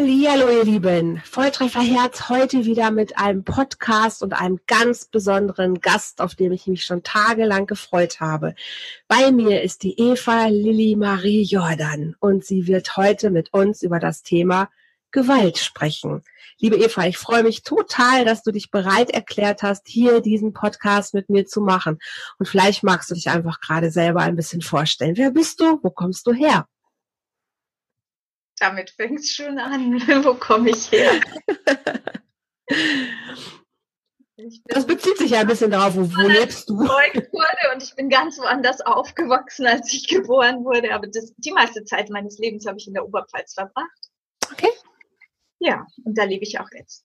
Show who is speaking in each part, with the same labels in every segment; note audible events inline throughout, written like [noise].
Speaker 1: Hallo ihr Lieben, Volltreffer Herz heute wieder mit einem Podcast und einem ganz besonderen Gast, auf dem ich mich schon tagelang gefreut habe. Bei mir ist die Eva Lilly Marie Jordan und sie wird heute mit uns über das Thema Gewalt sprechen. Liebe Eva, ich freue mich total, dass du dich bereit erklärt hast, hier diesen Podcast mit mir zu machen. Und vielleicht magst du dich einfach gerade selber ein bisschen vorstellen. Wer bist du? Wo kommst du her?
Speaker 2: Damit fängt es schon an. [laughs] Wo komme ich her?
Speaker 1: das bezieht sich ja ein bisschen darauf, wo, wo lebst du?
Speaker 2: wurde und ich bin ganz woanders aufgewachsen, als ich geboren wurde. Aber das, die meiste Zeit meines Lebens habe ich in der Oberpfalz verbracht.
Speaker 1: Okay.
Speaker 2: Ja, und da lebe ich auch jetzt.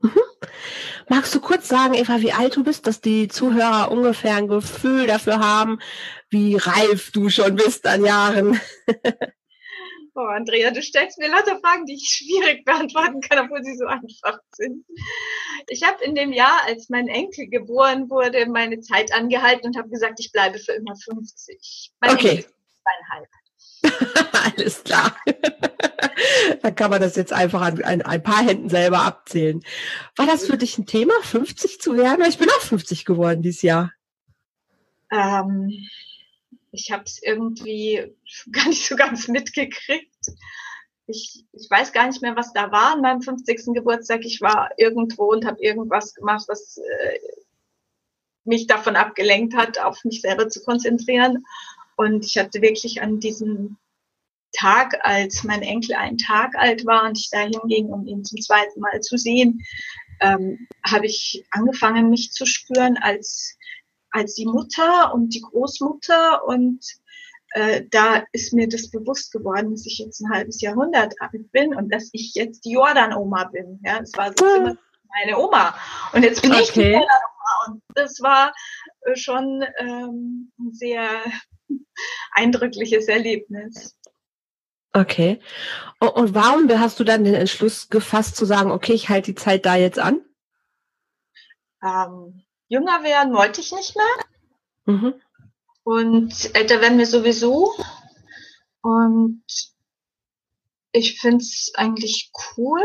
Speaker 1: Mhm. Magst du kurz sagen, Eva, wie alt du bist, dass die Zuhörer ungefähr ein Gefühl dafür haben, wie reif du schon bist an Jahren? [laughs]
Speaker 2: Oh, Andrea, du stellst mir lauter Fragen, die ich schwierig beantworten kann, obwohl sie so einfach sind. Ich habe in dem Jahr, als mein Enkel geboren wurde, meine Zeit angehalten und habe gesagt, ich bleibe für immer 50. Mein
Speaker 1: okay.
Speaker 2: Enkel ist
Speaker 1: zweieinhalb. [laughs] Alles klar. Dann kann man das jetzt einfach an, an, ein paar Händen selber abzählen. War das für dich ein Thema, 50 zu werden? Ich bin auch 50 geworden dieses Jahr.
Speaker 2: Ähm, ich habe es irgendwie [laughs] gar nicht so ganz mitgekriegt. Ich, ich weiß gar nicht mehr, was da war an meinem 50. Geburtstag. Ich war irgendwo und habe irgendwas gemacht, was äh, mich davon abgelenkt hat, auf mich selber zu konzentrieren. Und ich hatte wirklich an diesem Tag, als mein Enkel einen Tag alt war und ich da hinging, um ihn zum zweiten Mal zu sehen, ähm, habe ich angefangen, mich zu spüren als als die Mutter und die Großmutter und äh, da ist mir das bewusst geworden, dass ich jetzt ein halbes Jahrhundert alt bin und dass ich jetzt die Jordan-Oma bin. Ja, das war so immer meine Oma. Und jetzt bin okay. ich die Jordan-Oma. Und das war äh, schon ähm, ein sehr [laughs] eindrückliches Erlebnis.
Speaker 1: Okay. Und warum hast du dann den Entschluss gefasst zu sagen, okay, ich halte die Zeit da jetzt an?
Speaker 2: Ähm, Jünger werden wollte ich nicht mehr. Mhm. Und älter werden wir sowieso. Und ich finde es eigentlich cool,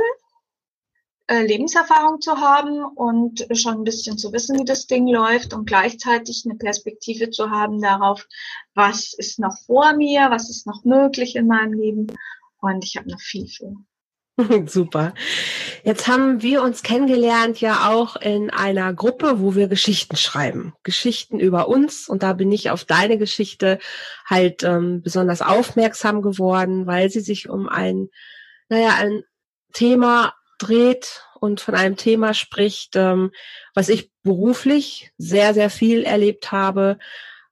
Speaker 2: äh, Lebenserfahrung zu haben und schon ein bisschen zu wissen, wie das Ding läuft und gleichzeitig eine Perspektive zu haben darauf, was ist noch vor mir, was ist noch möglich in meinem Leben. Und ich habe noch viel vor. [laughs]
Speaker 1: Super. Jetzt haben wir uns kennengelernt ja auch in einer Gruppe, wo wir Geschichten schreiben. Geschichten über uns. Und da bin ich auf deine Geschichte halt ähm, besonders aufmerksam geworden, weil sie sich um ein, naja, ein Thema dreht und von einem Thema spricht, ähm, was ich beruflich sehr, sehr viel erlebt habe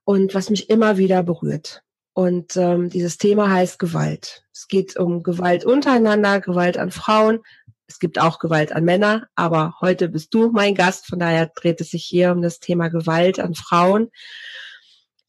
Speaker 1: und was mich immer wieder berührt. Und ähm, dieses Thema heißt Gewalt. Es geht um Gewalt untereinander, Gewalt an Frauen. Es gibt auch Gewalt an Männer, aber heute bist du mein Gast, von daher dreht es sich hier um das Thema Gewalt an Frauen.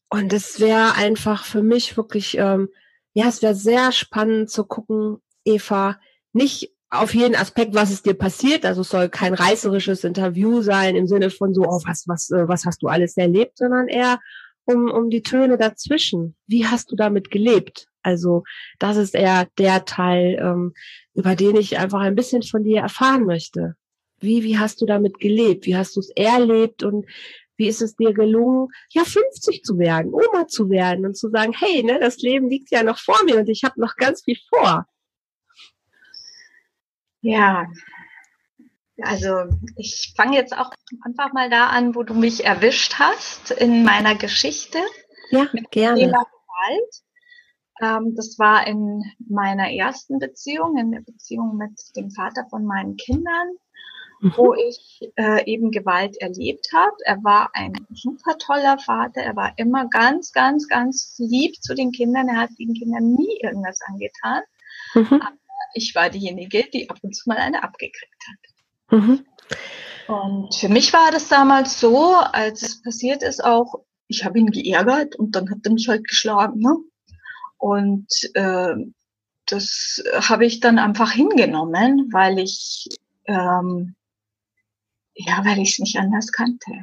Speaker 1: Und es wäre einfach für mich wirklich, ähm, ja, es wäre sehr spannend zu gucken, Eva, nicht auf jeden Aspekt, was es dir passiert. Also es soll kein reißerisches Interview sein im Sinne von so, oh, was, was, äh, was hast du alles erlebt, sondern eher um, um die Töne dazwischen. Wie hast du damit gelebt? Also das ist eher der Teil, ähm, über den ich einfach ein bisschen von dir erfahren möchte. Wie, wie hast du damit gelebt? Wie hast du es erlebt und wie ist es dir gelungen, ja 50 zu werden, Oma zu werden und zu sagen, hey, ne, das Leben liegt ja noch vor mir und ich habe noch ganz viel vor.
Speaker 2: Ja, also ich fange jetzt auch einfach mal da an, wo du mich erwischt hast in meiner Geschichte.
Speaker 1: Ja, gerne. Thema
Speaker 2: Gewalt. Ähm, das war in meiner ersten Beziehung, in der Beziehung mit dem Vater von meinen Kindern, mhm. wo ich äh, eben Gewalt erlebt habe. Er war ein super toller Vater. Er war immer ganz, ganz, ganz lieb zu den Kindern. Er hat den Kindern nie irgendwas angetan. Mhm. Aber ich war diejenige, die ab und zu mal eine abgekriegt hat. Mhm. Und für mich war das damals so, als es passiert ist, auch, ich habe ihn geärgert und dann hat er mich halt geschlagen. Ne? Und äh, das habe ich dann einfach hingenommen, weil ich ähm, ja, weil ich es nicht anders kannte.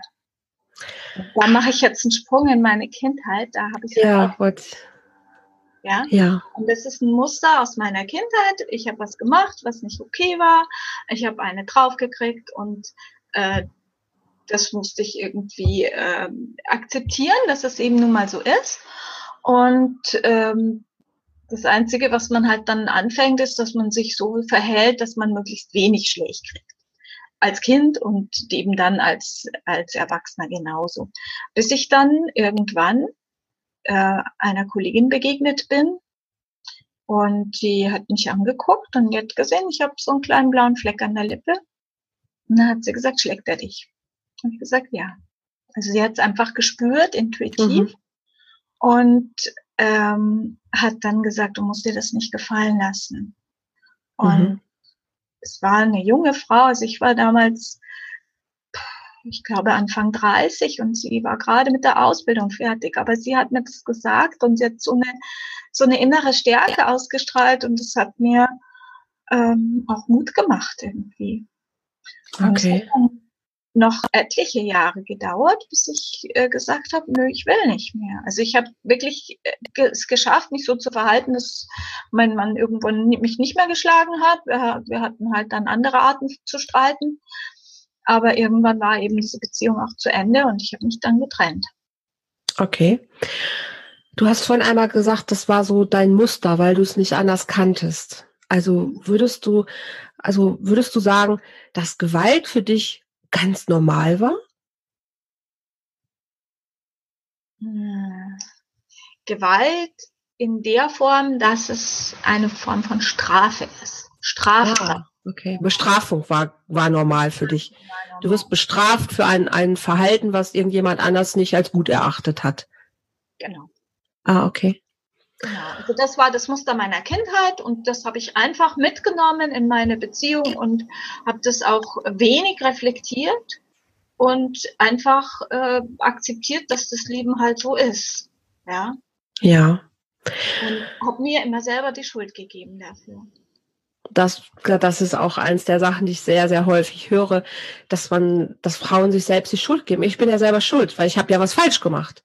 Speaker 2: Da mache ich jetzt einen Sprung in meine Kindheit. Da habe ich
Speaker 1: ja, gut.
Speaker 2: Ja? ja. Und das ist ein Muster aus meiner Kindheit. Ich habe was gemacht, was nicht okay war. Ich habe eine draufgekriegt und äh, das musste ich irgendwie äh, akzeptieren, dass es eben nun mal so ist. Und ähm, das Einzige, was man halt dann anfängt, ist, dass man sich so verhält, dass man möglichst wenig schlecht kriegt. Als Kind und eben dann als, als Erwachsener genauso. Bis ich dann irgendwann äh, einer Kollegin begegnet bin. Und die hat mich angeguckt und die hat gesehen, ich habe so einen kleinen blauen Fleck an der Lippe. Und dann hat sie gesagt, schlägt er dich? Und ich gesagt, ja. Also sie hat es einfach gespürt, intuitiv. Mhm. Und ähm, hat dann gesagt, du musst dir das nicht gefallen lassen. Und mhm. es war eine junge Frau, also ich war damals ich glaube, Anfang 30 und sie war gerade mit der Ausbildung fertig. Aber sie hat mir das gesagt und sie hat so eine, so eine innere Stärke ausgestrahlt und das hat mir ähm, auch Mut gemacht irgendwie. Und okay. es hat noch etliche Jahre gedauert, bis ich äh, gesagt habe, nö, ich will nicht mehr. Also ich habe wirklich äh, es geschafft, mich so zu verhalten, dass mein Mann irgendwann mich nicht mehr geschlagen hat. Wir, wir hatten halt dann andere Arten zu streiten. Aber irgendwann war eben diese Beziehung auch zu Ende und ich habe mich dann getrennt.
Speaker 1: Okay. Du hast vorhin einmal gesagt, das war so dein Muster, weil du es nicht anders kanntest. Also würdest du, also würdest du sagen, dass Gewalt für dich ganz normal war?
Speaker 2: Hm. Gewalt in der Form, dass es eine Form von Strafe ist. Strafe.
Speaker 1: Ah. Okay, Bestrafung war, war normal für dich. Du wirst bestraft für ein, ein Verhalten, was irgendjemand anders nicht als gut erachtet hat.
Speaker 2: Genau.
Speaker 1: Ah, okay.
Speaker 2: Genau, also das war das Muster meiner Kindheit und das habe ich einfach mitgenommen in meine Beziehung und habe das auch wenig reflektiert und einfach äh, akzeptiert, dass das Leben halt so ist. Ja.
Speaker 1: Ja.
Speaker 2: Und habe mir immer selber die Schuld gegeben dafür
Speaker 1: das, das ist auch eins der Sachen, die ich sehr, sehr häufig höre, dass man, dass Frauen sich selbst die Schuld geben. Ich bin ja selber schuld, weil ich habe ja was falsch gemacht.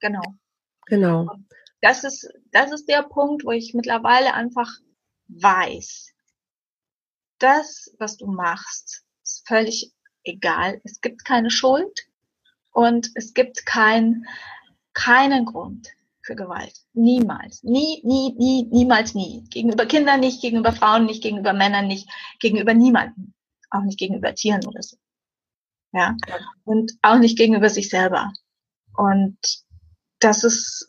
Speaker 2: Genau.
Speaker 1: Genau.
Speaker 2: Das ist, das ist der Punkt, wo ich mittlerweile einfach weiß, das, was du machst, ist völlig egal. Es gibt keine Schuld und es gibt kein, keinen Grund für Gewalt. Niemals. Nie, nie, nie, niemals nie. Gegenüber Kindern nicht, gegenüber Frauen nicht, gegenüber Männern nicht, gegenüber niemanden. Auch nicht gegenüber Tieren oder so. Ja. Und auch nicht gegenüber sich selber. Und das ist,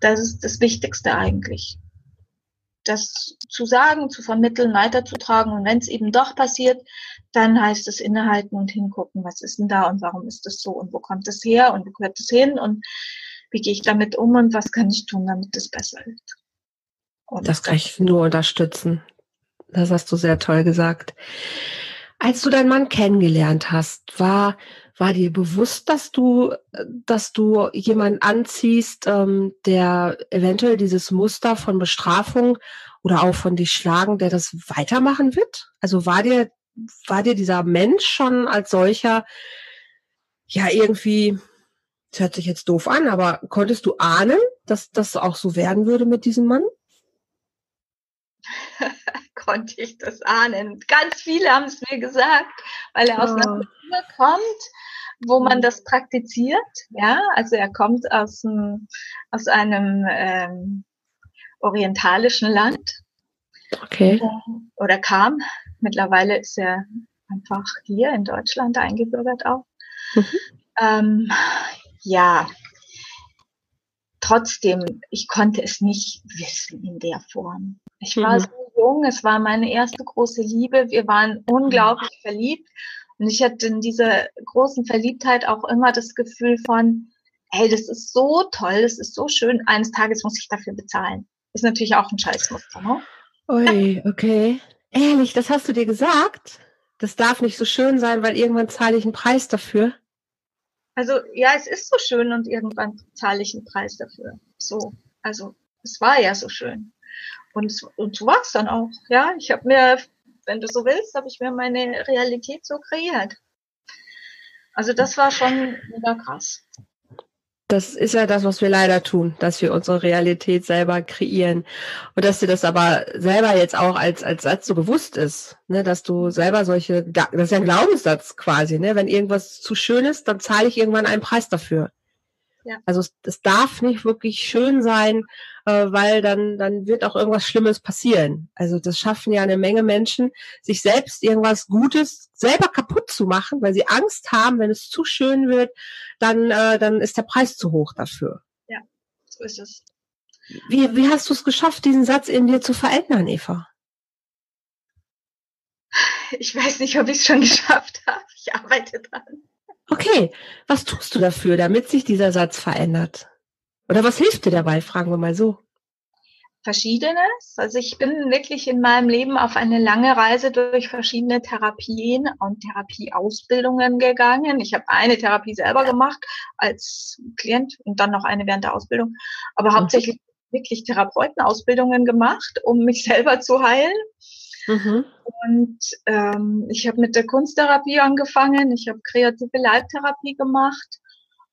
Speaker 2: das ist das Wichtigste eigentlich. Das zu sagen, zu vermitteln, weiterzutragen. Und wenn es eben doch passiert, dann heißt es innehalten und hingucken, was ist denn da und warum ist das so und wo kommt es her und wo gehört es hin und wie gehe ich damit um und was kann ich tun, damit es besser wird.
Speaker 1: Und das kann ich nur unterstützen. Das hast du sehr toll gesagt. Als du deinen Mann kennengelernt hast, war, war dir bewusst, dass du, dass du jemanden anziehst, ähm, der eventuell dieses Muster von Bestrafung oder auch von dich schlagen, der das weitermachen wird? Also war dir, war dir dieser Mensch schon als solcher ja irgendwie das hört sich jetzt doof an, aber konntest du ahnen, dass das auch so werden würde mit diesem Mann? [laughs]
Speaker 2: Konnte ich das ahnen. Ganz viele haben es mir gesagt, weil er aus einer ah. Kultur kommt, wo man das praktiziert. Ja, also er kommt aus, einem, aus einem ähm, orientalischen Land.
Speaker 1: Okay.
Speaker 2: Oder kam. Mittlerweile ist er einfach hier in Deutschland eingebürgert auch. Mhm. Ähm, ja, trotzdem, ich konnte es nicht wissen in der Form. Ich war mhm. so jung, es war meine erste große Liebe, wir waren unglaublich mhm. verliebt und ich hatte in dieser großen Verliebtheit auch immer das Gefühl von, hey, das ist so toll, das ist so schön, eines Tages muss ich dafür bezahlen. Ist natürlich auch ein Scheißmuster, ne?
Speaker 1: Ui, okay. Ehrlich, das hast du dir gesagt? Das darf nicht so schön sein, weil irgendwann zahle ich einen Preis dafür.
Speaker 2: Also ja, es ist so schön und irgendwann zahle ich einen Preis dafür. So, also es war ja so schön. Und, und so war es dann auch. Ja, ich habe mir, wenn du so willst, habe ich mir meine Realität so kreiert. Also das war schon wieder krass
Speaker 1: das ist ja das, was wir leider tun, dass wir unsere Realität selber kreieren. Und dass dir das aber selber jetzt auch als, als Satz so bewusst ist, ne, dass du selber solche, das ist ja ein Glaubenssatz quasi, ne, wenn irgendwas zu schön ist, dann zahle ich irgendwann einen Preis dafür. Ja. Also es, es darf nicht wirklich schön sein, äh, weil dann, dann wird auch irgendwas Schlimmes passieren. Also das schaffen ja eine Menge Menschen, sich selbst irgendwas Gutes selber kaputt zu machen, weil sie Angst haben, wenn es zu schön wird, dann, äh, dann ist der Preis zu hoch dafür.
Speaker 2: Ja, so ist es.
Speaker 1: Wie, wie hast du es geschafft, diesen Satz in dir zu verändern, Eva?
Speaker 2: Ich weiß nicht, ob ich es schon [laughs] geschafft habe. Ich arbeite dran.
Speaker 1: Okay, was tust du dafür, damit sich dieser Satz verändert? Oder was hilft dir dabei, fragen wir mal so?
Speaker 2: Verschiedenes. Also ich bin wirklich in meinem Leben auf eine lange Reise durch verschiedene Therapien und Therapieausbildungen gegangen. Ich habe eine Therapie selber gemacht als Klient und dann noch eine während der Ausbildung, aber mhm. hauptsächlich wirklich Therapeutenausbildungen gemacht, um mich [laughs] selber zu heilen. Mhm. Und ähm, ich habe mit der Kunsttherapie angefangen, ich habe kreative Leibtherapie gemacht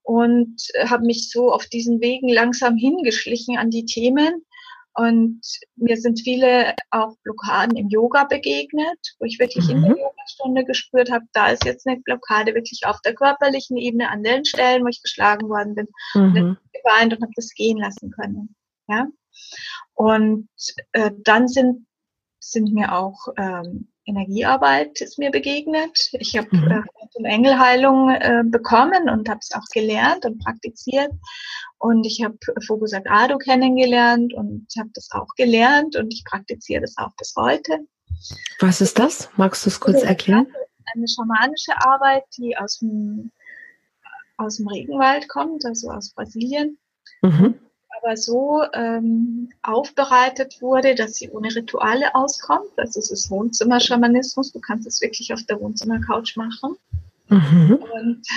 Speaker 2: und habe mich so auf diesen Wegen langsam hingeschlichen an die Themen. Und mir sind viele auch Blockaden im Yoga begegnet, wo ich wirklich mhm. in der mhm. Yogastunde gespürt habe, da ist jetzt eine Blockade wirklich auf der körperlichen Ebene an den Stellen, wo ich geschlagen worden bin, mhm. und geweint und habe das gehen lassen können. Ja. Und äh, dann sind sind mir auch ähm, Energiearbeit ist mir begegnet. Ich habe mhm. äh, Engelheilung äh, bekommen und habe es auch gelernt und praktiziert. Und ich habe Focus Agado kennengelernt und habe das auch gelernt und ich praktiziere das auch bis heute.
Speaker 1: Was ist das? Magst du es kurz erklären?
Speaker 2: Eine schamanische Arbeit, die aus dem, aus dem Regenwald kommt, also aus Brasilien. Mhm aber so ähm, aufbereitet wurde, dass sie ohne Rituale auskommt. Also es ist Wohnzimmer-Schamanismus. Du kannst es wirklich auf der Wohnzimmercouch machen. Mhm. Und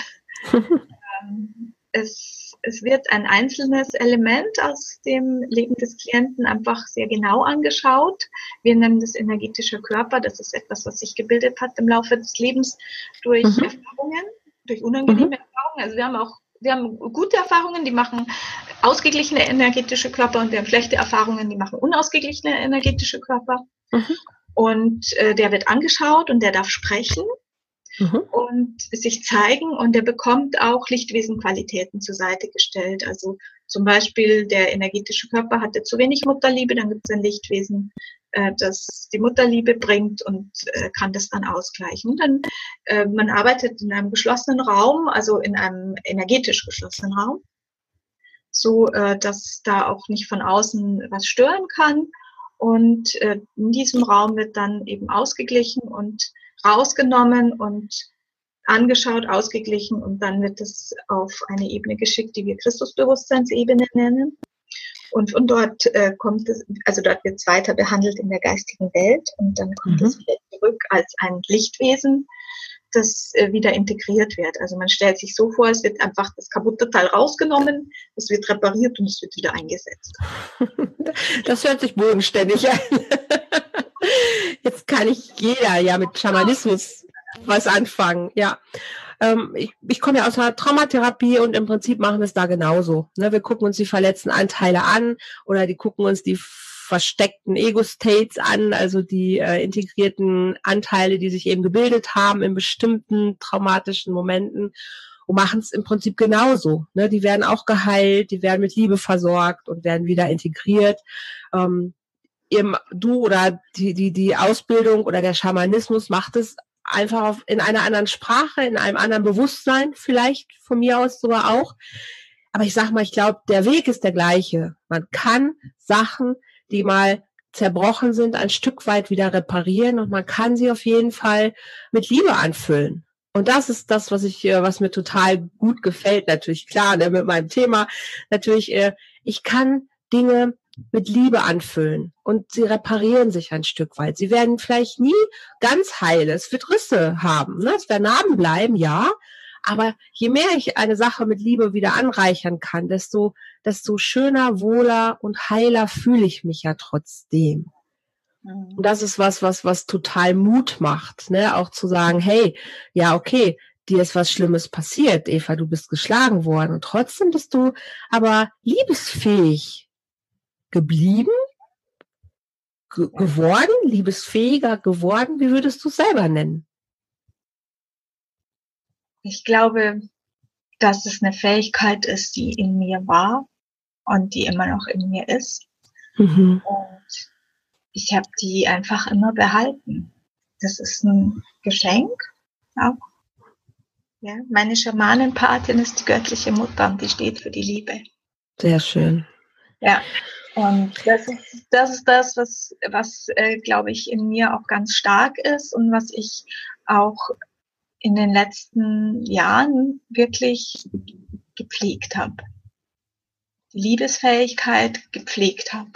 Speaker 2: ähm, es, es wird ein einzelnes Element aus dem Leben des Klienten einfach sehr genau angeschaut. Wir nennen das energetischer Körper. Das ist etwas, was sich gebildet hat im Laufe des Lebens durch mhm. Erfahrungen, durch unangenehme mhm. Erfahrungen. Also wir haben auch wir haben gute Erfahrungen, die machen ausgeglichene energetische Körper und wir haben schlechte Erfahrungen, die machen unausgeglichene energetische Körper. Mhm. Und äh, der wird angeschaut und der darf sprechen mhm. und sich zeigen und der bekommt auch Lichtwesenqualitäten zur Seite gestellt. Also zum Beispiel der energetische Körper hatte zu wenig Mutterliebe, dann gibt es ein Lichtwesen, äh, das die Mutterliebe bringt und äh, kann das dann ausgleichen. Und dann, äh, man arbeitet in einem geschlossenen Raum, also in einem energetisch geschlossenen Raum, so äh, dass da auch nicht von außen was stören kann. Und äh, in diesem Raum wird dann eben ausgeglichen und rausgenommen und angeschaut, ausgeglichen und dann wird es auf eine Ebene geschickt, die wir Christusbewusstseinsebene nennen. Und von dort äh, kommt es, also dort wird es weiter behandelt in der geistigen Welt und dann kommt mhm. es wieder zurück als ein Lichtwesen, das äh, wieder integriert wird. Also man stellt sich so vor, es wird einfach das kaputte Teil rausgenommen, es wird repariert und es wird wieder eingesetzt. [laughs]
Speaker 1: Das hört sich bodenständig an. [laughs] Jetzt kann ich jeder ja mit Schamanismus was anfangen, ja ähm, ich, ich komme ja aus einer Traumatherapie und im Prinzip machen wir es da genauso. Ne? Wir gucken uns die verletzten Anteile an oder die gucken uns die versteckten Ego-States an, also die äh, integrierten Anteile, die sich eben gebildet haben in bestimmten traumatischen Momenten und machen es im Prinzip genauso. Ne? Die werden auch geheilt, die werden mit Liebe versorgt und werden wieder integriert. Ähm, eben du oder die, die, die Ausbildung oder der Schamanismus macht es einfach auf, in einer anderen Sprache, in einem anderen Bewusstsein, vielleicht von mir aus sogar auch. Aber ich sag mal, ich glaube, der Weg ist der gleiche. Man kann Sachen, die mal zerbrochen sind, ein Stück weit wieder reparieren und man kann sie auf jeden Fall mit Liebe anfüllen. Und das ist das, was ich, äh, was mir total gut gefällt. Natürlich klar, ne, mit meinem Thema. Natürlich, äh, ich kann Dinge mit Liebe anfüllen und sie reparieren sich ein Stück weit. Sie werden vielleicht nie ganz heil. Es wird Risse haben. Ne? Es werden Narben bleiben, ja. Aber je mehr ich eine Sache mit Liebe wieder anreichern kann, desto, desto schöner, wohler und heiler fühle ich mich ja trotzdem. Mhm. Und das ist was, was, was total Mut macht, ne? Auch zu sagen, hey, ja, okay, dir ist was Schlimmes passiert, Eva, du bist geschlagen worden und trotzdem bist du aber liebesfähig geblieben, ge geworden, liebesfähiger geworden. Wie würdest du es selber nennen?
Speaker 2: Ich glaube, dass es eine Fähigkeit ist, die in mir war und die immer noch in mir ist. Mhm. Und ich habe die einfach immer behalten. Das ist ein Geschenk auch ja, meine Schamanenpatin ist die göttliche Mutter und die steht für die Liebe.
Speaker 1: Sehr schön.
Speaker 2: Ja, und das ist das, ist das was, was äh, glaube ich, in mir auch ganz stark ist und was ich auch in den letzten Jahren wirklich gepflegt habe. Die Liebesfähigkeit gepflegt habe.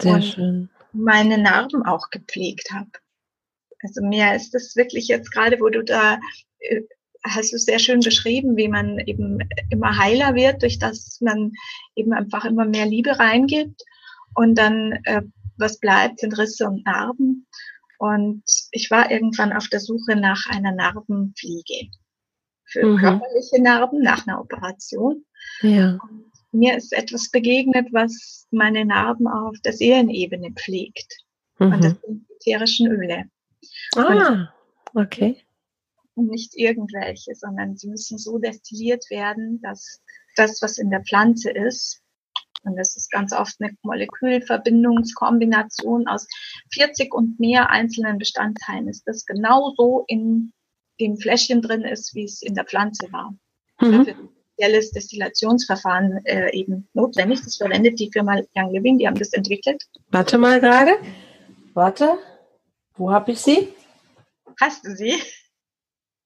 Speaker 2: Sehr und schön. meine Narben auch gepflegt habe. Also mir ist das wirklich jetzt gerade, wo du da äh, hast du sehr schön beschrieben, wie man eben immer heiler wird, durch das man eben einfach immer mehr Liebe reingibt. Und dann, äh, was bleibt, sind Risse und Narben. Und ich war irgendwann auf der Suche nach einer Narbenfliege. Für mhm. körperliche Narben nach einer Operation. Ja. Und mir ist etwas begegnet, was meine Narben auf der Seelenebene pflegt. Mhm. Und das sind ätherischen Öle.
Speaker 1: Ah, okay
Speaker 2: und nicht irgendwelche, sondern sie müssen so destilliert werden, dass das, was in der Pflanze ist, und das ist ganz oft eine Molekülverbindungskombination aus 40 und mehr einzelnen Bestandteilen, ist das genauso in dem Fläschchen drin ist, wie es in der Pflanze war. Mhm. Spezielles Destillationsverfahren äh, eben notwendig. Das verwendet die Firma Young Living, die haben das entwickelt.
Speaker 1: Warte mal gerade. Warte. Wo habe ich sie?
Speaker 2: Hast du sie?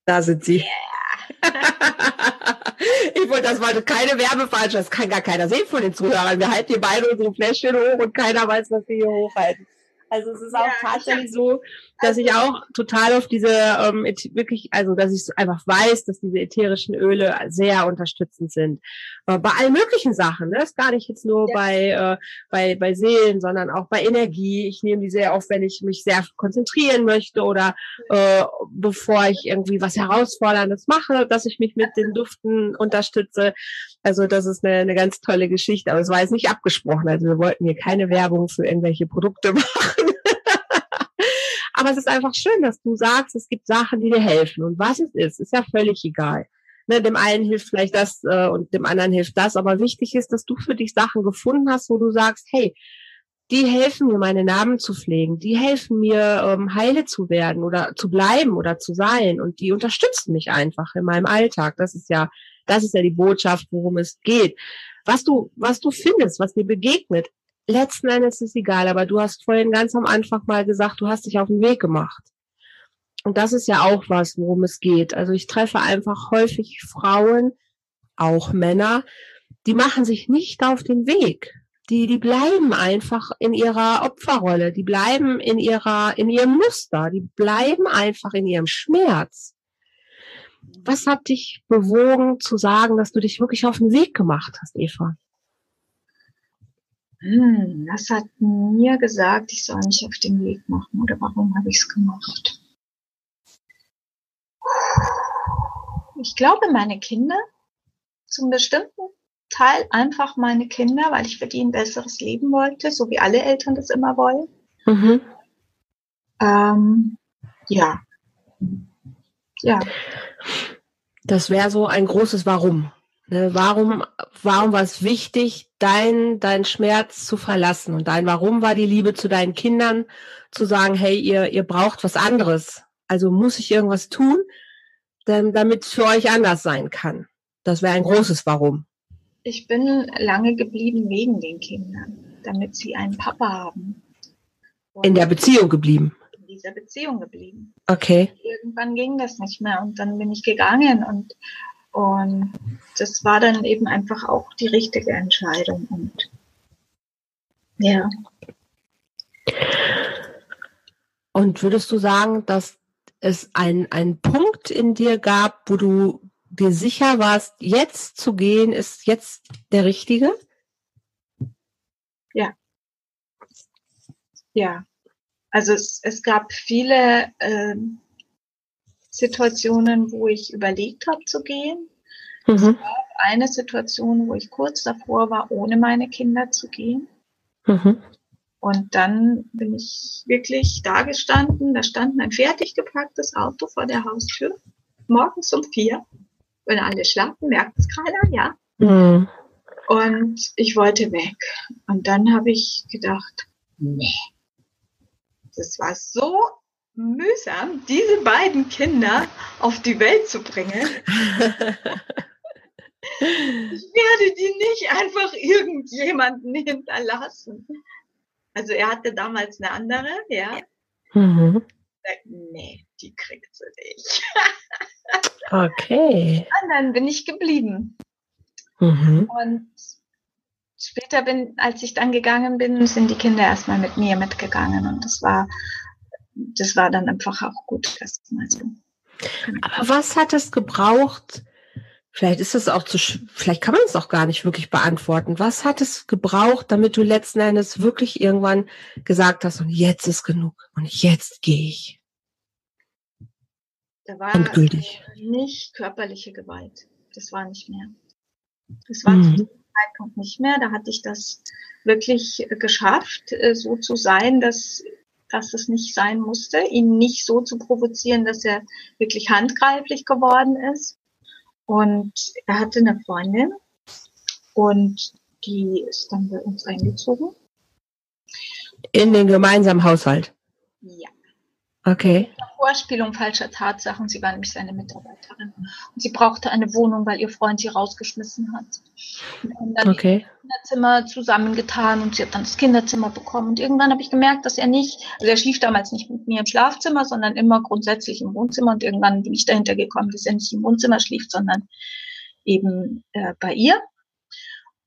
Speaker 1: Da sind sie. Yeah. [laughs] ich wollte das mal keine Werbeveranstaltung, das kann gar keiner sehen von den Zuhörern. Wir halten hier beide unsere Fläschchen hoch und keiner weiß, was wir hier hochhalten. Also es ist auch ja, tatsächlich so, dass ich auch total auf diese ähm, wirklich, also dass ich einfach weiß, dass diese ätherischen Öle sehr unterstützend sind. Äh, bei allen möglichen Sachen, ne? Das ist gar nicht jetzt nur ja. bei, äh, bei, bei Seelen, sondern auch bei Energie. Ich nehme die sehr auf, wenn ich mich sehr konzentrieren möchte oder äh, bevor ich irgendwie was Herausforderndes mache, dass ich mich mit den [laughs] Duften unterstütze. Also das ist eine, eine ganz tolle Geschichte, aber es war jetzt nicht abgesprochen. Also wir wollten hier keine Werbung für irgendwelche Produkte [laughs] machen. Aber es ist einfach schön, dass du sagst, es gibt Sachen, die dir helfen. Und was es ist, ist ja völlig egal. Ne, dem einen hilft vielleicht das äh, und dem anderen hilft das. Aber wichtig ist, dass du für dich Sachen gefunden hast, wo du sagst, hey, die helfen mir, meine Namen zu pflegen, die helfen mir, ähm, heile zu werden oder zu bleiben oder zu sein und die unterstützen mich einfach in meinem Alltag. Das ist ja, das ist ja die Botschaft, worum es geht. Was du, was du findest, was dir begegnet, letzten Endes ist egal, aber du hast vorhin ganz am Anfang mal gesagt, du hast dich auf den Weg gemacht. Und das ist ja auch was, worum es geht. Also ich treffe einfach häufig Frauen, auch Männer, die machen sich nicht auf den Weg. Die, die bleiben einfach in ihrer Opferrolle, die bleiben in ihrer, in ihrem Muster, die bleiben einfach in ihrem Schmerz. Was hat dich bewogen zu sagen, dass du dich wirklich auf den Weg gemacht hast, Eva?
Speaker 2: hm, das hat mir gesagt, ich soll mich auf den Weg machen oder warum habe ich es gemacht? Ich glaube, meine Kinder, zum bestimmten Teil einfach meine Kinder, weil ich für die ein besseres Leben wollte, so wie alle Eltern das immer wollen. Mhm. Ähm, ja.
Speaker 1: Ja. Das wäre so ein großes Warum. Ne, warum, warum war es wichtig, dein, dein Schmerz zu verlassen? Und dein Warum war die Liebe zu deinen Kindern, zu sagen, hey, ihr, ihr braucht was anderes. Also muss ich irgendwas tun, damit es für euch anders sein kann. Das wäre ein großes Warum.
Speaker 2: Ich bin lange geblieben wegen den Kindern, damit sie einen Papa haben.
Speaker 1: Und in der Beziehung geblieben?
Speaker 2: In dieser Beziehung geblieben.
Speaker 1: Okay.
Speaker 2: Irgendwann ging das nicht mehr und dann bin ich gegangen und und das war dann eben einfach auch die richtige Entscheidung. Und ja.
Speaker 1: Und würdest du sagen, dass es einen Punkt in dir gab, wo du dir sicher warst, jetzt zu gehen, ist jetzt der richtige?
Speaker 2: Ja. Ja. Also es, es gab viele äh, Situationen, wo ich überlegt habe zu gehen. Mhm. Es gab eine Situation, wo ich kurz davor war, ohne meine Kinder zu gehen. Mhm. Und dann bin ich wirklich da gestanden. Da stand ein fertig gepacktes Auto vor der Haustür. Morgens um vier. Wenn alle schlafen, merkt es keiner, ja. Mhm. Und ich wollte weg. Und dann habe ich gedacht, nee. Das war so mühsam, diese beiden Kinder auf die Welt zu bringen. [laughs] ich werde die nicht einfach irgendjemanden hinterlassen. Also er hatte damals eine andere, ja. Mhm. Nee, die kriegt sie nicht.
Speaker 1: okay. [laughs]
Speaker 2: Und dann bin ich geblieben. Mhm. Und später bin, als ich dann gegangen bin, sind die Kinder erstmal mit mir mitgegangen und das war, das war dann einfach auch gut erstmal so.
Speaker 1: Aber was hat es gebraucht, Vielleicht ist es auch zu, vielleicht kann man es auch gar nicht wirklich beantworten. Was hat es gebraucht, damit du letzten Endes wirklich irgendwann gesagt hast, und jetzt ist genug und jetzt gehe ich?
Speaker 2: Da war Endgültig. nicht körperliche Gewalt. Das war nicht mehr. Das war mhm. zu dem Zeitpunkt nicht mehr. Da hatte ich das wirklich geschafft, äh, so zu sein, dass dass es nicht sein musste, ihn nicht so zu provozieren, dass er wirklich handgreiflich geworden ist. Und er hatte eine Freundin und die ist dann bei uns eingezogen.
Speaker 1: In den gemeinsamen Haushalt?
Speaker 2: Ja.
Speaker 1: Okay.
Speaker 2: Vorspielung falscher Tatsachen. Sie war nämlich seine Mitarbeiterin. Und sie brauchte eine Wohnung, weil ihr Freund sie rausgeschmissen hat. Und haben dann
Speaker 1: okay.
Speaker 2: das Kinderzimmer zusammengetan und sie hat dann das Kinderzimmer bekommen. Und irgendwann habe ich gemerkt, dass er nicht, also er schlief damals nicht mit mir im Schlafzimmer, sondern immer grundsätzlich im Wohnzimmer. Und irgendwann bin ich dahinter gekommen, dass er nicht im Wohnzimmer schlief, sondern eben äh, bei ihr.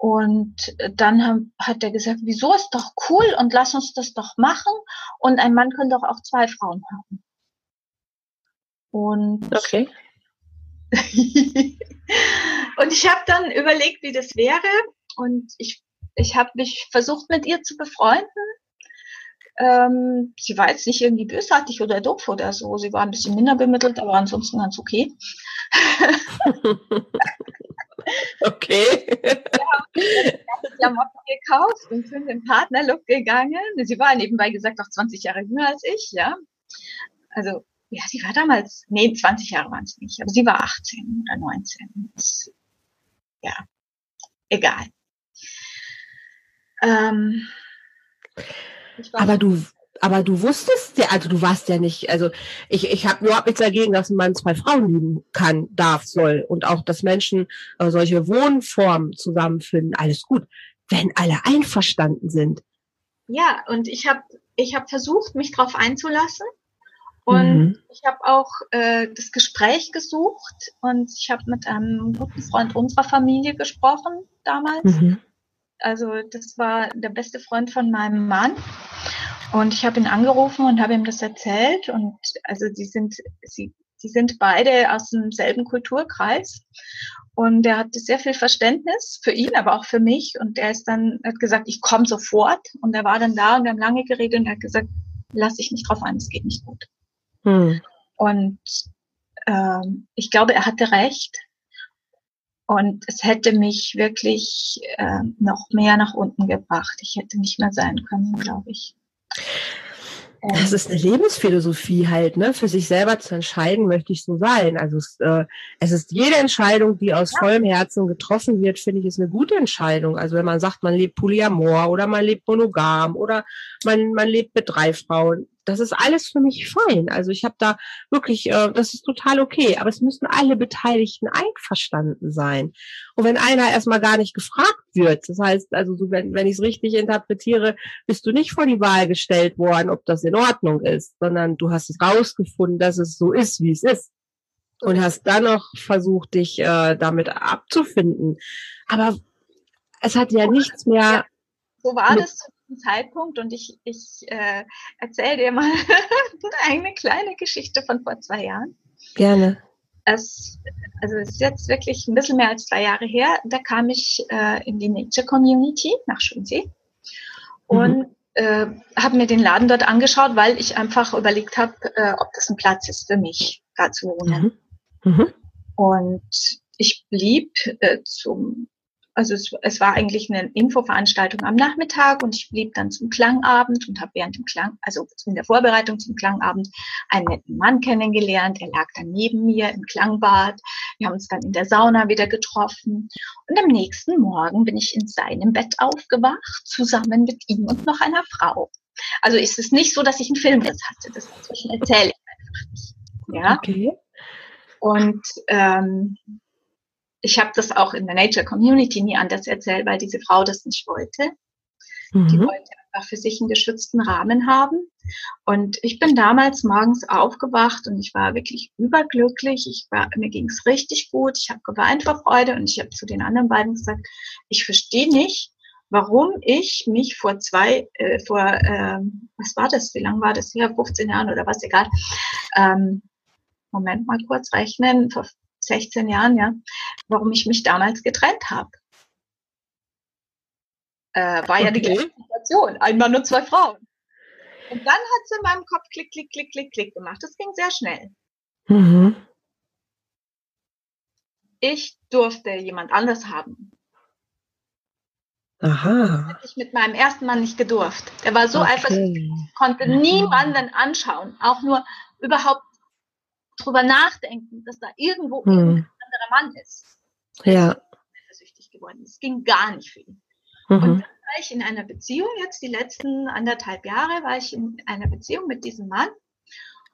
Speaker 2: Und dann haben, hat er gesagt, wieso ist doch cool und lass uns das doch machen. Und ein Mann könnte doch auch zwei Frauen haben. Und
Speaker 1: okay. [laughs]
Speaker 2: und ich habe dann überlegt, wie das wäre. Und ich, ich habe mich versucht, mit ihr zu befreunden. Ähm, sie war jetzt nicht irgendwie bösartig oder doof oder so. Sie war ein bisschen minder bemittelt, aber ansonsten ganz okay. [laughs] [laughs] [laughs]
Speaker 1: Okay.
Speaker 2: Wir haben Klamotten gekauft und sind im Partnerlook gegangen. Sie war nebenbei gesagt auch 20 Jahre jünger als ich, ja. Also, ja, sie war damals, nee, 20 Jahre waren es nicht, aber sie war 18 oder 19. Das, ja, egal. Ähm,
Speaker 1: aber du, aber du wusstest ja, also du warst ja nicht, also ich, ich habe überhaupt nichts dagegen, dass man zwei Frauen lieben kann, darf, soll und auch, dass Menschen äh, solche Wohnformen zusammenfinden, alles gut, wenn alle einverstanden sind.
Speaker 2: Ja, und ich habe ich hab versucht, mich darauf einzulassen und mhm. ich habe auch äh, das Gespräch gesucht und ich habe mit einem guten Freund unserer Familie gesprochen damals. Mhm. Also das war der beste Freund von meinem Mann. Und ich habe ihn angerufen und habe ihm das erzählt. Und also sie sind, sie, sie sind beide aus demselben Kulturkreis. Und er hatte sehr viel Verständnis für ihn, aber auch für mich. Und er ist dann, hat gesagt, ich komme sofort. Und er war dann da und wir haben lange geredet und er hat gesagt, lass dich nicht drauf ein, es geht nicht gut. Hm. Und ähm, ich glaube, er hatte recht. Und es hätte mich wirklich äh, noch mehr nach unten gebracht. Ich hätte nicht mehr sein können, glaube ich.
Speaker 1: Das ist eine Lebensphilosophie halt, ne? Für sich selber zu entscheiden, möchte ich so sein. Also es, äh, es ist jede Entscheidung, die aus vollem Herzen getroffen wird, finde ich, ist eine gute Entscheidung. Also wenn man sagt, man lebt Polyamor oder man lebt monogam oder man, man lebt mit drei Frauen, das ist alles für mich fein. Also ich habe da wirklich, äh, das ist total okay. Aber es müssen alle Beteiligten einverstanden sein. Und wenn einer erstmal gar nicht gefragt wird, das heißt, also so, wenn, wenn ich es richtig interpretiere, bist du nicht vor die Wahl gestellt worden, ob das in Ordnung ist, sondern du hast es rausgefunden, dass es so ist, wie es ist. Und hast dann noch versucht, dich äh, damit abzufinden. Aber es hat ja nichts mehr.
Speaker 2: So war das zu Zeitpunkt und ich, ich äh, erzähle dir mal [laughs] eine kleine Geschichte von vor zwei Jahren.
Speaker 1: Gerne.
Speaker 2: es, also es ist jetzt wirklich ein bisschen mehr als zwei Jahre her, da kam ich äh, in die Nature Community nach Schönsee und mhm. äh, habe mir den Laden dort angeschaut, weil ich einfach überlegt habe, äh, ob das ein Platz ist für mich, da zu wohnen. Mhm. Mhm. Und ich blieb äh, zum also es, es war eigentlich eine Infoveranstaltung am Nachmittag und ich blieb dann zum Klangabend und habe während dem Klang, also in der Vorbereitung zum Klangabend, einen netten Mann kennengelernt. Er lag dann neben mir im Klangbad. Wir haben uns dann in der Sauna wieder getroffen. Und am nächsten Morgen bin ich in seinem Bett aufgewacht, zusammen mit ihm und noch einer Frau. Also ist es nicht so, dass ich einen Filmriss hatte. Das erzähle ich einfach nicht. Ja. Okay. Und ähm, ich habe das auch in der Nature Community nie anders erzählt, weil diese Frau das nicht wollte. Mhm. Die wollte einfach für sich einen geschützten Rahmen haben. Und ich bin damals morgens aufgewacht und ich war wirklich überglücklich. Ich war, mir ging's richtig gut. Ich habe geweint vor Freude und ich habe zu den anderen beiden gesagt, ich verstehe nicht, warum ich mich vor zwei, äh, vor, ähm, was war das, wie lange war das her, 15 Jahren oder was, egal, ähm, Moment mal kurz rechnen, vor 16 Jahren, ja, warum ich mich damals getrennt habe. Äh, war okay. ja die gleiche Situation. Ein Mann und zwei Frauen. Und dann hat sie in meinem Kopf klick, klick, klick, klick, klick gemacht. Das ging sehr schnell. Mhm. Ich durfte jemand anders haben. Aha. Das hätte ich mit meinem ersten Mann nicht gedurft. Der war so okay. eifersüchtig, konnte mhm. niemanden anschauen, auch nur überhaupt drüber nachdenken, dass da irgendwo hm. ein anderer Mann ist.
Speaker 1: Ja.
Speaker 2: Eifersüchtig geworden ist. Es ging gar nicht für ihn. Mhm. Und dann war ich in einer Beziehung, jetzt die letzten anderthalb Jahre war ich in einer Beziehung mit diesem Mann.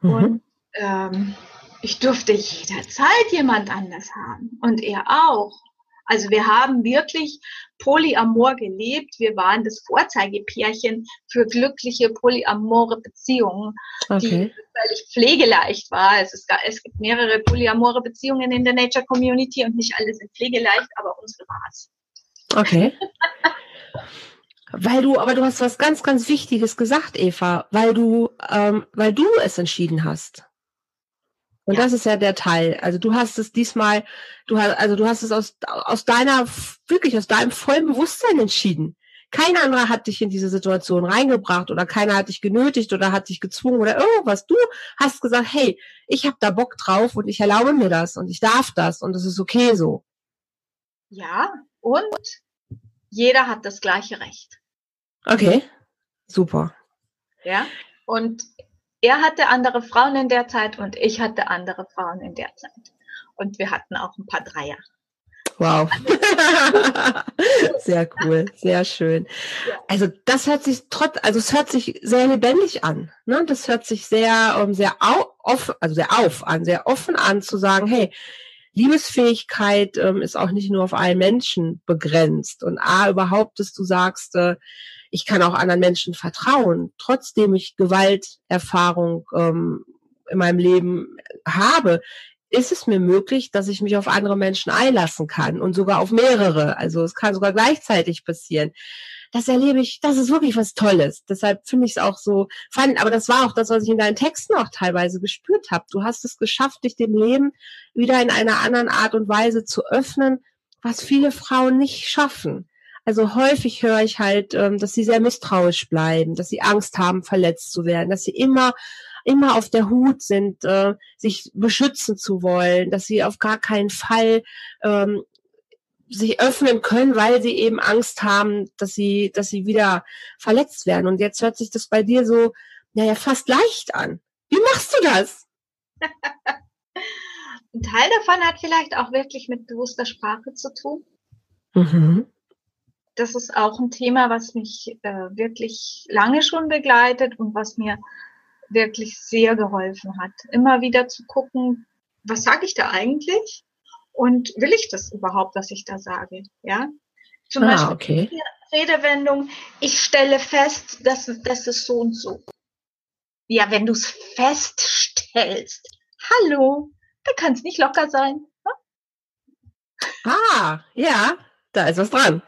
Speaker 2: Mhm. Und ähm, ich durfte jederzeit jemand anders haben. Und er auch. Also wir haben wirklich Polyamor gelebt. Wir waren das Vorzeigepärchen für glückliche polyamore Beziehungen, okay. die völlig pflegeleicht war. Es, ist, es gibt mehrere polyamore Beziehungen in der Nature Community und nicht alle sind pflegeleicht, aber unsere war es.
Speaker 1: Okay. [laughs] Weil du, aber du hast was ganz, ganz Wichtiges gesagt, Eva, weil du, ähm, weil du es entschieden hast. Und ja. das ist ja der Teil. Also du hast es diesmal, du hast, also du hast es aus, aus deiner, wirklich aus deinem vollen Bewusstsein entschieden. Kein anderer hat dich in diese Situation reingebracht oder keiner hat dich genötigt oder hat dich gezwungen oder irgendwas. Du hast gesagt, hey, ich habe da Bock drauf und ich erlaube mir das und ich darf das und es ist okay so.
Speaker 2: Ja, und jeder hat das gleiche Recht.
Speaker 1: Okay, super.
Speaker 2: Ja, und er hatte andere Frauen in der Zeit und ich hatte andere Frauen in der Zeit. Und wir hatten auch ein paar Dreier.
Speaker 1: Wow. [laughs] sehr cool, sehr schön. Also das hört sich trotz, also es hört sich sehr lebendig an. Ne? Das hört sich sehr, um, ähm, sehr auf, also sehr auf an, sehr offen an zu sagen, hey, Liebesfähigkeit ähm, ist auch nicht nur auf einen Menschen begrenzt. Und A, überhaupt, dass du sagst, äh, ich kann auch anderen Menschen vertrauen, trotzdem ich Gewalterfahrung ähm, in meinem Leben habe, ist es mir möglich, dass ich mich auf andere Menschen einlassen kann und sogar auf mehrere. Also es kann sogar gleichzeitig passieren. Das erlebe ich, das ist wirklich was Tolles. Deshalb finde ich es auch so fand, aber das war auch das, was ich in deinen Texten auch teilweise gespürt habe. Du hast es geschafft, dich dem Leben wieder in einer anderen Art und Weise zu öffnen, was viele Frauen nicht schaffen. Also häufig höre ich halt, ähm, dass sie sehr misstrauisch bleiben, dass sie Angst haben, verletzt zu werden, dass sie immer immer auf der Hut sind, äh, sich beschützen zu wollen, dass sie auf gar keinen Fall ähm, sich öffnen können, weil sie eben Angst haben, dass sie, dass sie wieder verletzt werden. Und jetzt hört sich das bei dir so, naja, fast leicht an. Wie machst du das? [laughs]
Speaker 2: Ein Teil davon hat vielleicht auch wirklich mit bewusster Sprache zu tun. Mhm das ist auch ein Thema, was mich äh, wirklich lange schon begleitet und was mir wirklich sehr geholfen hat. Immer wieder zu gucken, was sage ich da eigentlich und will ich das überhaupt, was ich da sage? Ja, zum ah, Beispiel okay. die Redewendung, ich stelle fest, dass das ist so und so. Ja, wenn du es feststellst, hallo, da kann es nicht locker sein.
Speaker 1: Hm? Ah, ja, da ist was dran.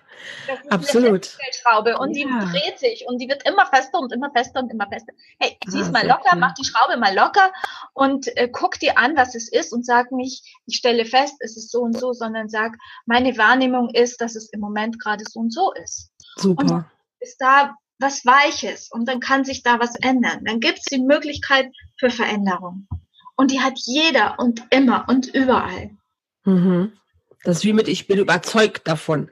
Speaker 1: Absolut.
Speaker 2: Schraube und ja. die dreht sich und die wird immer fester und immer fester und immer fester. Hey, zieh es mal locker, mach die Schraube mal locker und äh, guck dir an, was es ist und sag nicht, ich stelle fest, es ist so und so, sondern sag, meine Wahrnehmung ist, dass es im Moment gerade so und so ist.
Speaker 1: Super. Und
Speaker 2: ist da was Weiches und dann kann sich da was ändern. Dann gibt es die Möglichkeit für Veränderung. Und die hat jeder und immer und überall.
Speaker 1: Mhm. Das ist wie mit Ich bin überzeugt davon.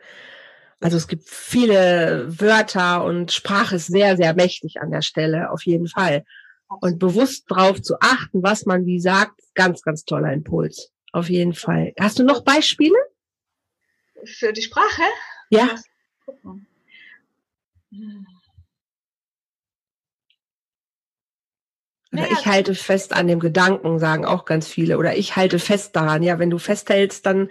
Speaker 1: Also es gibt viele Wörter und Sprache ist sehr, sehr mächtig an der Stelle, auf jeden Fall. Und bewusst drauf zu achten, was man wie sagt, ganz, ganz toller Impuls. Auf jeden Fall. Hast du noch Beispiele?
Speaker 2: Für die Sprache?
Speaker 1: Ja. Oder ich halte fest an dem Gedanken, sagen auch ganz viele. Oder ich halte fest daran. Ja, wenn du festhältst, dann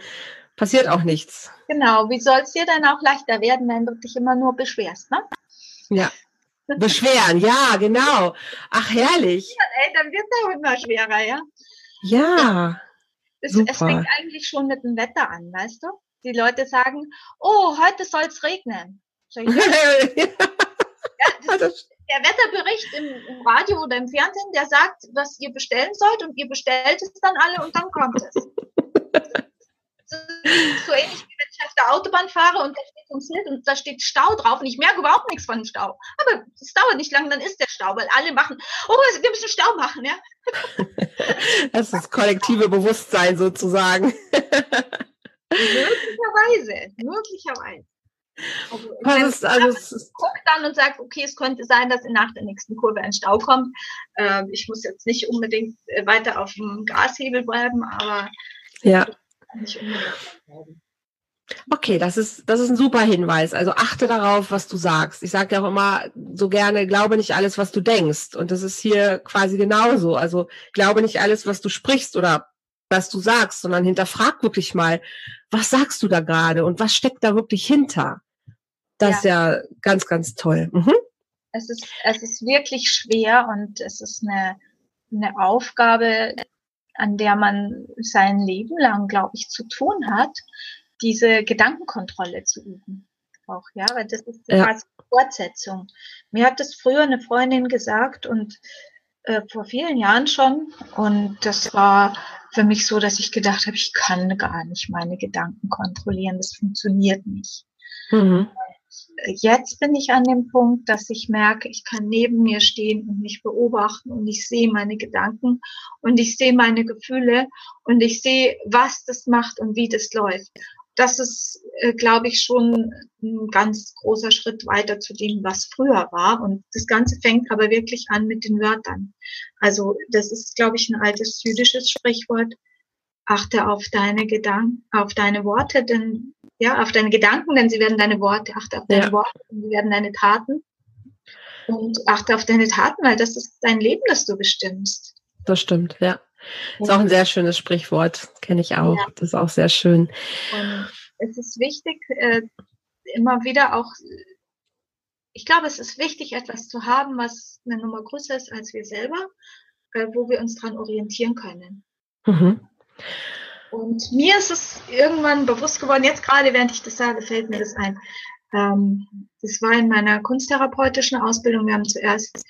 Speaker 1: passiert auch nichts.
Speaker 2: Genau, wie soll es dir dann auch leichter werden, wenn du dich immer nur beschwerst, ne?
Speaker 1: Ja. Beschweren, ja, genau. Ach, herrlich.
Speaker 2: Ja, ey, dann wird es auch immer schwerer, ja?
Speaker 1: Ja.
Speaker 2: Es, super. es fängt eigentlich schon mit dem Wetter an, weißt du? Die Leute sagen, oh, heute soll es regnen. So, ja. [laughs] ja, das, der Wetterbericht im, im, Radio oder im Fernsehen, der sagt, was ihr bestellen sollt und ihr bestellt es dann alle und dann kommt es. [laughs] so ähnlich wie wenn ich auf der Autobahn fahre und da steht so ein Schild und da steht Stau drauf und ich merke überhaupt nichts von dem Stau. Aber es dauert nicht lange, dann ist der Stau, weil alle machen, oh, wir müssen Stau machen, ja. [laughs]
Speaker 1: Das ist das kollektive Bewusstsein sozusagen.
Speaker 2: möglicherweise, möglicherweise.
Speaker 1: Also, Was ist, also
Speaker 2: es guckt dann und sagt, okay, es könnte sein, dass nach der nächsten Kurve ein Stau kommt. Äh, ich muss jetzt nicht unbedingt äh, weiter auf dem Gashebel bleiben, aber
Speaker 1: ja. Nicht bleiben. Okay, das ist, das ist ein super Hinweis. Also achte darauf, was du sagst. Ich sage ja auch immer so gerne, glaube nicht alles, was du denkst. Und das ist hier quasi genauso. Also glaube nicht alles, was du sprichst oder was du sagst, sondern hinterfrag wirklich mal, was sagst du da gerade und was steckt da wirklich hinter? Das ja. ist ja ganz, ganz toll. Mhm.
Speaker 2: Es, ist, es ist wirklich schwer und es ist eine, eine Aufgabe, an der man sein Leben lang, glaube ich, zu tun hat, diese Gedankenkontrolle zu üben. Auch, ja, weil das ist ja. quasi Fortsetzung. Mir hat das früher eine Freundin gesagt und äh, vor vielen Jahren schon. Und das war für mich so, dass ich gedacht habe, ich kann gar nicht meine Gedanken kontrollieren. Das funktioniert nicht. Mhm jetzt bin ich an dem Punkt, dass ich merke, ich kann neben mir stehen und mich beobachten und ich sehe meine Gedanken und ich sehe meine Gefühle und ich sehe, was das macht und wie das läuft. Das ist, äh, glaube ich, schon ein ganz großer Schritt weiter zu dem, was früher war. Und das Ganze fängt aber wirklich an mit den Wörtern. Also das ist, glaube ich, ein altes jüdisches Sprichwort. Achte auf deine Gedanken, auf deine Worte, denn ja, auf deine Gedanken, denn sie werden deine Worte, achte auf deine ja. Worte, denn sie werden deine Taten. Und achte auf deine Taten, weil das ist dein Leben, das du bestimmst.
Speaker 1: Das stimmt, ja. Das ist auch ein sehr schönes Sprichwort, kenne ich auch. Ja. Das ist auch sehr schön.
Speaker 2: Und es ist wichtig, äh, immer wieder auch, ich glaube, es ist wichtig, etwas zu haben, was eine Nummer größer ist als wir selber, äh, wo wir uns dran orientieren können. Mhm. Und mir ist es irgendwann bewusst geworden, jetzt gerade während ich das sage, fällt mir das ein. Ähm, das war in meiner kunsttherapeutischen Ausbildung. Wir haben zuerst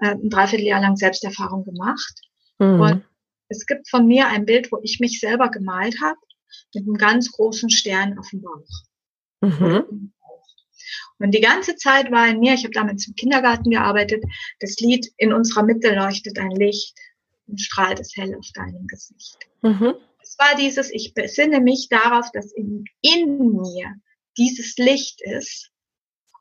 Speaker 2: äh, ein Dreivierteljahr lang Selbsterfahrung gemacht. Mhm. Und es gibt von mir ein Bild, wo ich mich selber gemalt habe, mit einem ganz großen Stern auf dem Bauch. Mhm. Und die ganze Zeit war in mir, ich habe damals im Kindergarten gearbeitet, das Lied In unserer Mitte leuchtet ein Licht strahlt es hell auf deinem Gesicht. Mhm es war dieses, ich besinne mich darauf, dass in, in mir dieses Licht ist.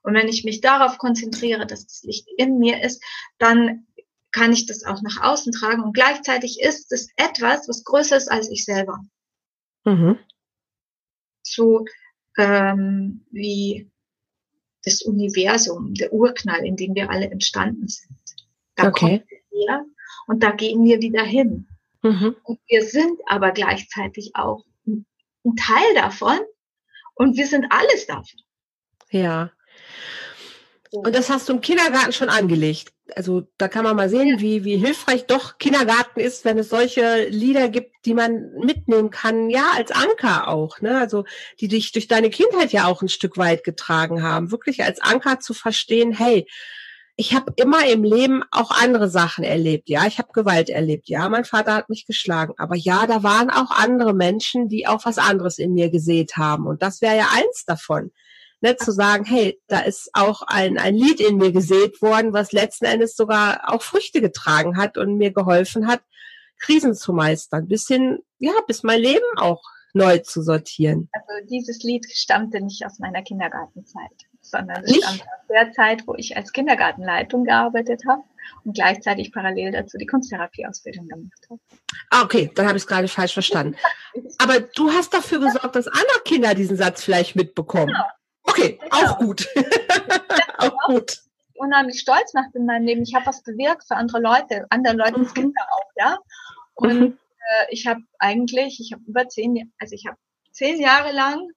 Speaker 2: Und wenn ich mich darauf konzentriere, dass das Licht in mir ist, dann kann ich das auch nach außen tragen. Und gleichzeitig ist es etwas, was größer ist als ich selber. Mhm. So ähm, wie das Universum, der Urknall, in dem wir alle entstanden sind. Da okay. kommen wir her und da gehen wir wieder hin. Mhm. Und wir sind aber gleichzeitig auch ein, Teil davon und wir sind alles davon.
Speaker 1: Ja. Und das hast du im Kindergarten schon angelegt. Also da kann man mal sehen, wie, wie hilfreich doch Kindergarten ist, wenn es solche Lieder gibt, die man mitnehmen kann, ja, als Anker auch, ne? Also die dich durch deine Kindheit ja auch ein Stück weit getragen haben. Wirklich als Anker zu verstehen, hey, ich habe immer im Leben auch andere Sachen erlebt. Ja, ich habe Gewalt erlebt. Ja, mein Vater hat mich geschlagen. Aber ja, da waren auch andere Menschen, die auch was anderes in mir gesät haben. Und das wäre ja eins davon ne, zu sagen, hey, da ist auch ein, ein Lied in mir gesät worden, was letzten Endes sogar auch Früchte getragen hat und mir geholfen hat, Krisen zu meistern, bis hin, ja, bis mein Leben auch neu zu sortieren.
Speaker 2: Also dieses Lied stammte nicht aus meiner Kindergartenzeit, sondern es stammte aus der Zeit, wo ich als Kindergartenleitung gearbeitet habe und gleichzeitig parallel dazu die Kunsttherapieausbildung gemacht habe.
Speaker 1: Ah, okay, dann habe ich es gerade falsch verstanden. Aber du hast dafür gesorgt, dass andere Kinder diesen Satz vielleicht mitbekommen. Genau. Okay, genau. auch gut. [laughs]
Speaker 2: auch gut. Unheimlich stolz macht in meinem Leben. Ich habe was bewirkt für andere Leute, anderen Leuten mhm. Kinder auch, ja. Und mhm. äh, ich habe eigentlich, ich habe über zehn, also ich habe zehn Jahre lang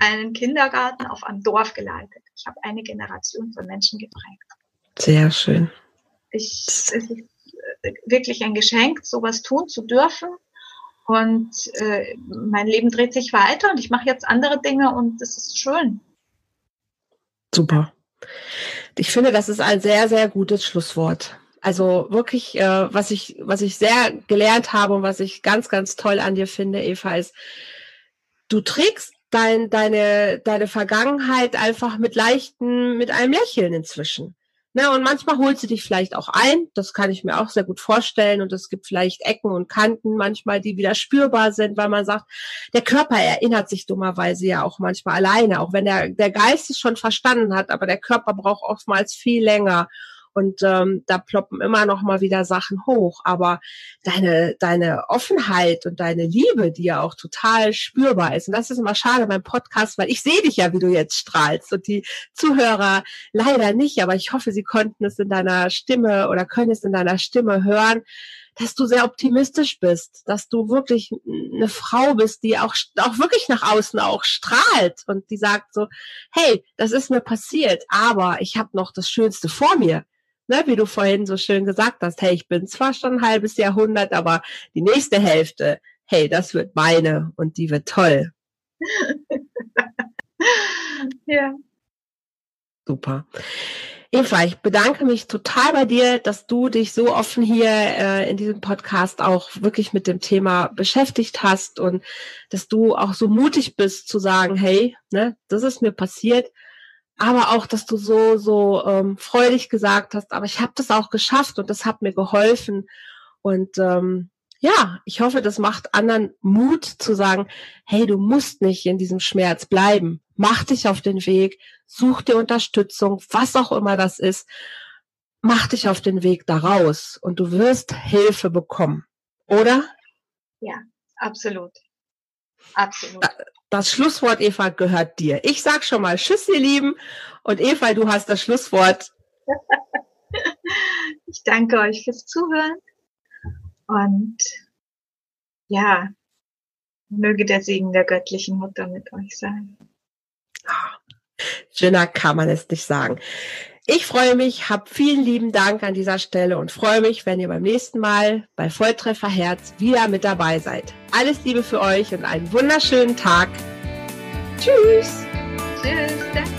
Speaker 2: einen Kindergarten auf einem Dorf geleitet. Ich habe eine Generation von Menschen geprägt.
Speaker 1: Sehr schön.
Speaker 2: Ich, es ist äh, wirklich ein Geschenk, sowas tun zu dürfen. Und äh, mein Leben dreht sich weiter und ich mache jetzt andere Dinge und es ist schön.
Speaker 1: Super. Ich finde, das ist ein sehr, sehr gutes Schlusswort. Also wirklich, äh, was ich, was ich sehr gelernt habe und was ich ganz, ganz toll an dir finde, Eva, ist, du trägst dein, deine, deine Vergangenheit einfach mit leichten, mit einem Lächeln inzwischen. Ne, und manchmal holt sie dich vielleicht auch ein. Das kann ich mir auch sehr gut vorstellen. Und es gibt vielleicht Ecken und Kanten manchmal, die wieder spürbar sind, weil man sagt, der Körper erinnert sich dummerweise ja auch manchmal alleine, auch wenn der, der Geist es schon verstanden hat, aber der Körper braucht oftmals viel länger. Und ähm, da ploppen immer noch mal wieder Sachen hoch. Aber deine, deine Offenheit und deine Liebe, die ja auch total spürbar ist. Und das ist immer schade beim Podcast, weil ich sehe dich ja, wie du jetzt strahlst. Und die Zuhörer leider nicht. Aber ich hoffe, sie konnten es in deiner Stimme oder können es in deiner Stimme hören dass du sehr optimistisch bist, dass du wirklich eine Frau bist, die auch, auch wirklich nach außen auch strahlt und die sagt so, hey, das ist mir passiert, aber ich habe noch das Schönste vor mir ne, wie du vorhin so schön gesagt hast, hey, ich bin zwar schon ein halbes Jahrhundert, aber die nächste Hälfte, hey, das wird meine und die wird toll. [laughs] ja. Super. Eva, ich bedanke mich total bei dir, dass du dich so offen hier äh, in diesem Podcast auch wirklich mit dem Thema beschäftigt hast und dass du auch so mutig bist zu sagen, hey, ne, das ist mir passiert aber auch, dass du so so ähm, freudig gesagt hast, aber ich habe das auch geschafft und das hat mir geholfen und ähm, ja, ich hoffe, das macht anderen Mut zu sagen, hey, du musst nicht in diesem Schmerz bleiben. Mach dich auf den Weg, such dir Unterstützung, was auch immer das ist. Mach dich auf den Weg daraus und du wirst Hilfe bekommen. Oder?
Speaker 2: Ja, absolut. Absolut.
Speaker 1: Das Schlusswort, Eva, gehört dir. Ich sag schon mal Tschüss, ihr Lieben. Und Eva, du hast das Schlusswort. [laughs]
Speaker 2: ich danke euch fürs Zuhören. Und ja, möge der Segen der göttlichen Mutter mit euch sein.
Speaker 1: Ah, schöner kann man es nicht sagen. Ich freue mich, hab vielen lieben Dank an dieser Stelle und freue mich, wenn ihr beim nächsten Mal bei Volltreffer Herz wieder mit dabei seid. Alles Liebe für euch und einen wunderschönen Tag. Tschüss.
Speaker 2: Tschüss.